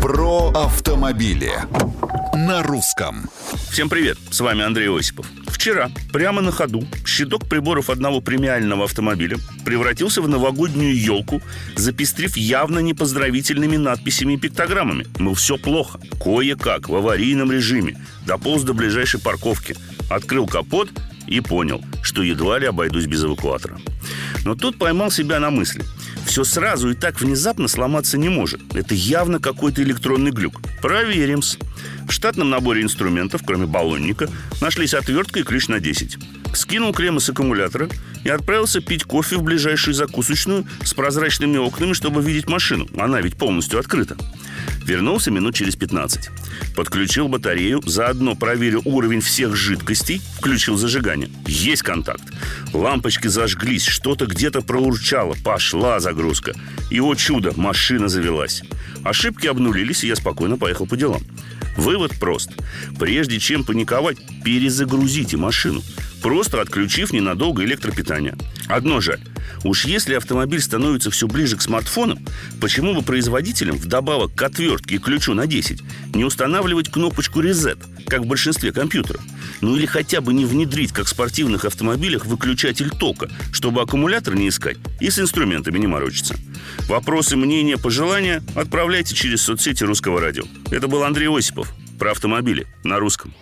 Про автомобили на русском. Всем привет, с вами Андрей Осипов. Вчера, прямо на ходу, щиток приборов одного премиального автомобиля превратился в новогоднюю елку, запестрив явно непоздравительными надписями и пиктограммами. Мол, все плохо. Кое-как, в аварийном режиме. Дополз до ближайшей парковки. Открыл капот и понял, что едва ли обойдусь без эвакуатора. Но тут поймал себя на мысли – все сразу и так внезапно сломаться не может. Это явно какой-то электронный глюк. Проверим-с. В штатном наборе инструментов, кроме баллонника, нашлись отвертка и ключ на 10. Скинул крем из аккумулятора и отправился пить кофе в ближайшую закусочную с прозрачными окнами, чтобы видеть машину. Она ведь полностью открыта. Вернулся минут через 15. Подключил батарею, заодно проверил уровень всех жидкостей, включил зажигание. Есть контакт. Лампочки зажглись, что-то где-то проурчало, пошла загрузка. И, о чудо, машина завелась. Ошибки обнулились, и я спокойно поехал по делам. Вывод прост. Прежде чем паниковать, перезагрузите машину просто отключив ненадолго электропитание. Одно жаль. Уж если автомобиль становится все ближе к смартфонам, почему бы производителям вдобавок к отвертке и ключу на 10 не устанавливать кнопочку «Reset», как в большинстве компьютеров? Ну или хотя бы не внедрить, как в спортивных автомобилях, выключатель тока, чтобы аккумулятор не искать и с инструментами не морочиться. Вопросы, мнения, пожелания отправляйте через соцсети Русского радио. Это был Андрей Осипов про автомобили на русском.